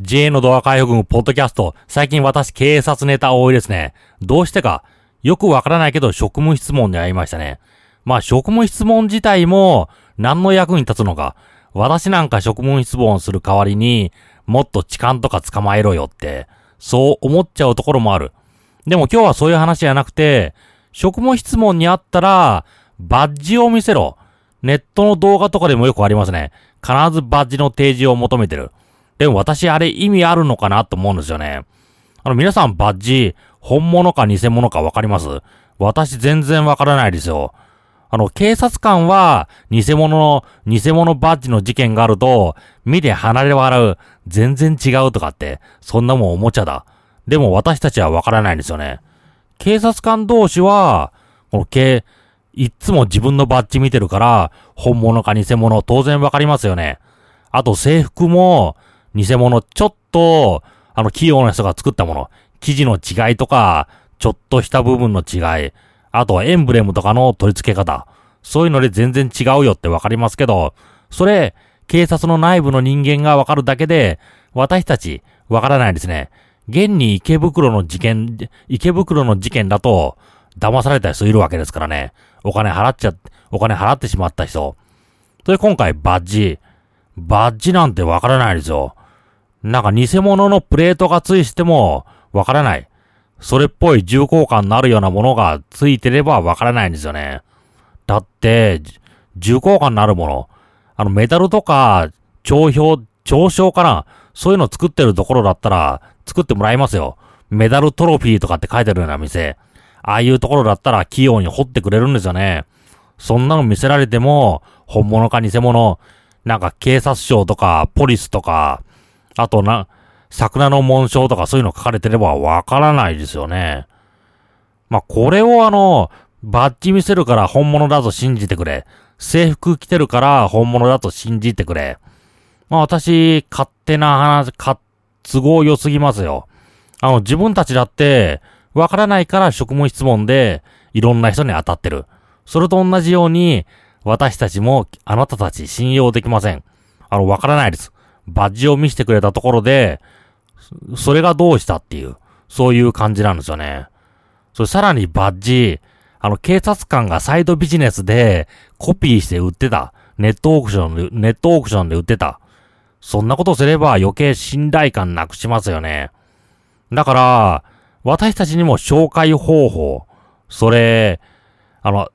JA のドア開放軍ポッドキャスト、最近私警察ネタ多いですね。どうしてか、よくわからないけど職務質問に会いましたね。まあ職務質問自体も何の役に立つのか。私なんか職務質問する代わりに、もっと痴漢とか捕まえろよって、そう思っちゃうところもある。でも今日はそういう話じゃなくて、職務質問にあったら、バッジを見せろ。ネットの動画とかでもよくありますね。必ずバッジの提示を求めてる。でも私あれ意味あるのかなと思うんですよね。あの皆さんバッジ、本物か偽物かわかります？私全然わからないですよ。あの、警察官は、偽物の、偽物バッジの事件があると、見て離れ笑う。全然違うとかって、そんなもんおもちゃだ。でも私たちはわからないんですよね。警察官同士は、この警、いっつも自分のバッジ見てるから、本物か偽物当然わかりますよね。あと制服も、偽物、ちょっと、あの、器用な人が作ったもの、生地の違いとか、ちょっとした部分の違い、あとはエンブレムとかの取り付け方、そういうので全然違うよってわかりますけど、それ、警察の内部の人間がわかるだけで、私たち、わからないですね。現に池袋の事件、池袋の事件だと、騙された人いるわけですからね。お金払っちゃ、お金払ってしまった人。それ今回バッジ。バッジなんてわからないですよ。なんか偽物のプレートがついてもわからない。それっぽい重厚感のあるようなものがついてればわからないんですよね。だって、重厚感のあるもの。あのメダルとか、帳票、帳章かな？そういうの作ってるところだったら作ってもらいますよ。メダルトロフィーとかって書いてるような店。ああいうところだったら器用に掘ってくれるんですよね。そんなの見せられても、本物か偽物、なんか警察庁とか、ポリスとか、あとな、桜の紋章とかそういうの書かれてればわからないですよね。まあ、これをあの、バッジ見せるから本物だと信じてくれ。制服着てるから本物だと信じてくれ。まあ私、勝手な話、か、都合良すぎますよ。あの、自分たちだって、わからないから職務質問で、いろんな人に当たってる。それと同じように、私たちも、あなたたち信用できません。あの、わからないです。バッジを見せてくれたところで、それがどうしたっていう、そういう感じなんですよね。それさらにバッジ、あの、警察官がサイドビジネスでコピーして売ってた。ネットオークションで、ネットオークションで売ってた。そんなことすれば余計信頼感なくしますよね。だから、私たちにも紹介方法、それ、あの、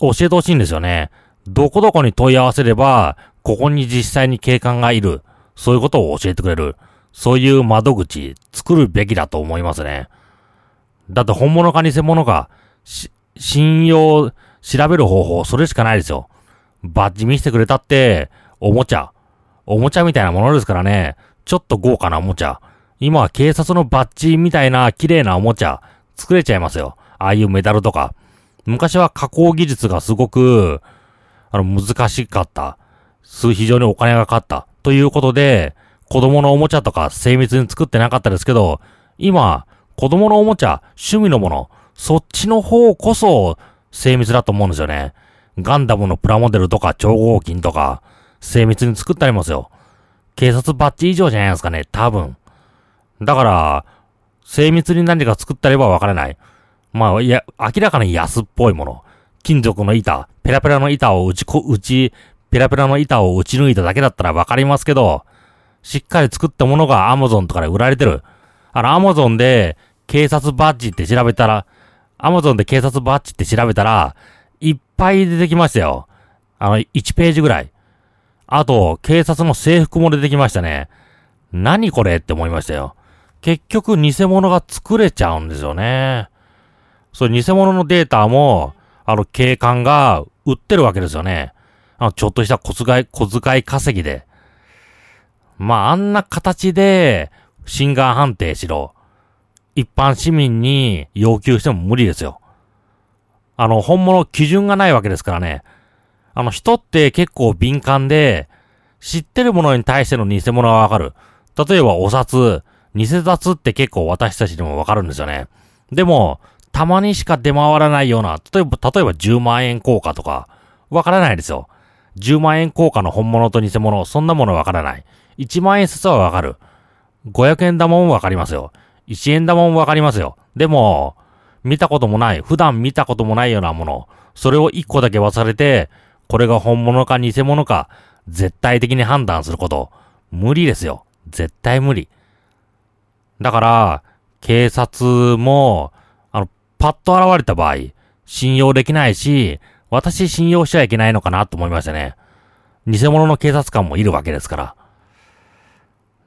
教えてほしいんですよね。どこどこに問い合わせれば、ここに実際に警官がいる。そういうことを教えてくれる。そういう窓口作るべきだと思いますね。だって本物か偽物か、信用、調べる方法、それしかないですよ。バッジ見せてくれたって、おもちゃ。おもちゃみたいなものですからね。ちょっと豪華なおもちゃ。今は警察のバッジみたいな綺麗なおもちゃ、作れちゃいますよ。ああいうメダルとか。昔は加工技術がすごく、あの、難しかった。す非常にお金がかかった。ということで、子供のおもちゃとか精密に作ってなかったですけど、今、子供のおもちゃ、趣味のもの、そっちの方こそ精密だと思うんですよね。ガンダムのプラモデルとか超合金とか、精密に作ってありますよ。警察バッジ以上じゃないですかね、多分。だから、精密に何か作ったればわからない。まあ、いや、明らかに安っぽいもの。金属の板、ペラペラの板を打ちこ、打ち、ペラペラの板を打ち抜いただけだったらわかりますけど、しっかり作ったものが Amazon とかで売られてる。あの Amazon で警察バッジって調べたら、Amazon で警察バッジって調べたら、いっぱい出てきましたよ。あの、1ページぐらい。あと、警察の制服も出てきましたね。何これって思いましたよ。結局偽物が作れちゃうんですよね。そう、偽物のデータも、あの、警官が売ってるわけですよね。あの、ちょっとした小遣い、小遣い稼ぎで。まあ、あんな形で、心眼判定しろ。一般市民に要求しても無理ですよ。あの、本物基準がないわけですからね。あの、人って結構敏感で、知ってるものに対しての偽物はわかる。例えばお札、偽札って結構私たちにもわかるんですよね。でも、たまにしか出回らないような、例えば、例えば10万円硬貨とか、わからないですよ。10万円硬貨の本物と偽物、そんなものわからない。1万円札はわかる。500円玉もわかりますよ。1円玉もわかりますよ。でも、見たこともない、普段見たこともないようなもの、それを1個だけ忘れて、これが本物か偽物か、絶対的に判断すること、無理ですよ。絶対無理。だから、警察も、あの、パッと現れた場合、信用できないし、私信用しちゃいけないのかなと思いましたね。偽物の警察官もいるわけですから。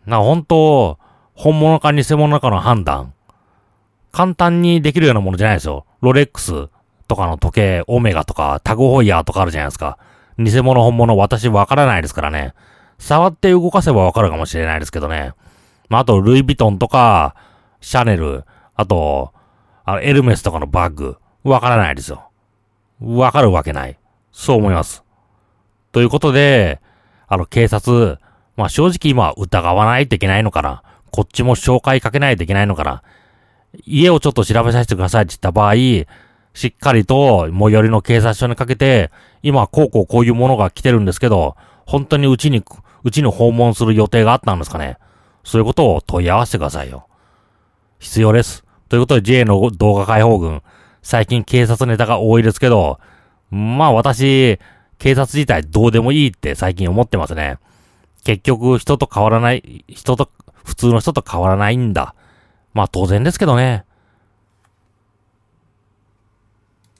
な、本当本物か偽物かの判断。簡単にできるようなものじゃないですよ。ロレックスとかの時計、オメガとか、タグホイヤーとかあるじゃないですか。偽物本物私わからないですからね。触って動かせばわかるかもしれないですけどね。まあ、あと、ルイ・ヴィトンとか、シャネル、あと、あ、エルメスとかのバッグ、わからないですよ。わかるわけない。そう思います。ということで、あの、警察、まあ、正直今疑わないといけないのかな。こっちも紹介かけないといけないのかな。家をちょっと調べさせてくださいって言った場合、しっかりと最寄りの警察署にかけて、今こうこうこういうものが来てるんですけど、本当にうちに、うちに訪問する予定があったんですかね。そういうことを問い合わせてくださいよ。必要です。ということで J の動画解放軍、最近警察ネタが多いですけど、まあ私、警察自体どうでもいいって最近思ってますね。結局人と変わらない、人と、普通の人と変わらないんだ。まあ当然ですけどね。